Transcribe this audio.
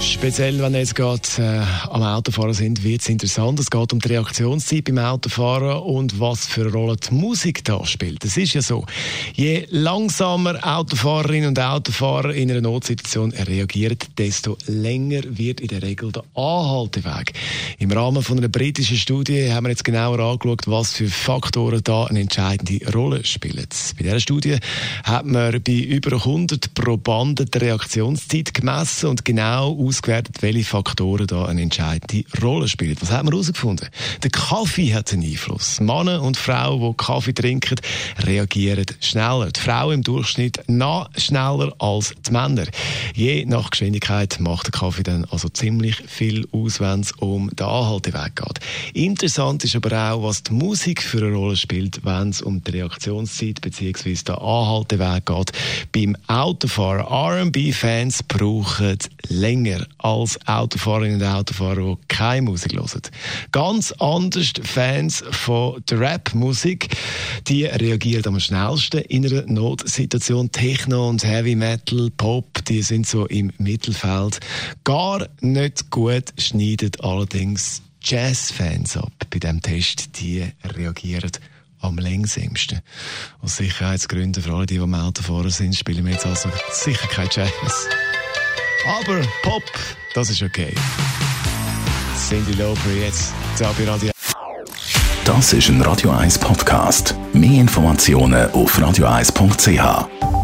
Speziell, wenn ihr jetzt gerade äh, am Autofahren sind, wird es interessant. Es geht um die Reaktionszeit beim Autofahren und was für eine Rolle die Musik da spielt. Es ist ja so, je langsamer Autofahrerinnen und Autofahrer in einer Notsituation reagieren, desto länger wird in der Regel der Anhalteweg. Im Rahmen von einer britischen Studie haben wir jetzt genauer angeschaut, was für Faktoren da eine entscheidende Rolle spielen. Bei dieser Studie hat man bei über 100 Probanden die Reaktionszeit gemessen und genau ausgewertet, welche Faktoren da eine entscheidende Rolle spielen. Was hat man herausgefunden? Der Kaffee hat einen Einfluss. Männer und Frauen, die Kaffee trinken, reagieren schneller. Die Frauen im Durchschnitt noch schneller als die Männer. Je nach Geschwindigkeit macht der Kaffee dann also ziemlich viel aus, wenn es um den Anhalteweg geht. Interessant ist aber auch, was die Musik für eine Rolle spielt, wenn es um die Reaktionszeit bzw. den Anhalteweg geht. Beim Autofahren, R&B-Fans brauchen länger mehr als Autofahrerinnen und Autofahrer, die keine Musik hören. Ganz anders Fans von der Rap-Musik. Die reagieren am schnellsten in einer Notsituation. Techno und Heavy Metal, Pop, die sind so im Mittelfeld. Gar nicht gut schneidet allerdings Jazz-Fans ab. Bei diesem Test, die reagieren am längsamsten. Aus Sicherheitsgründen für alle, die, die am Autofahren sind, spielen wir jetzt also sicher kein Jazz. Aber Pop, das ist okay. Cindy Lauper jetzt, da Radio. Das ist ein Radio 1 Podcast. Mehr Informationen auf radio1.ch.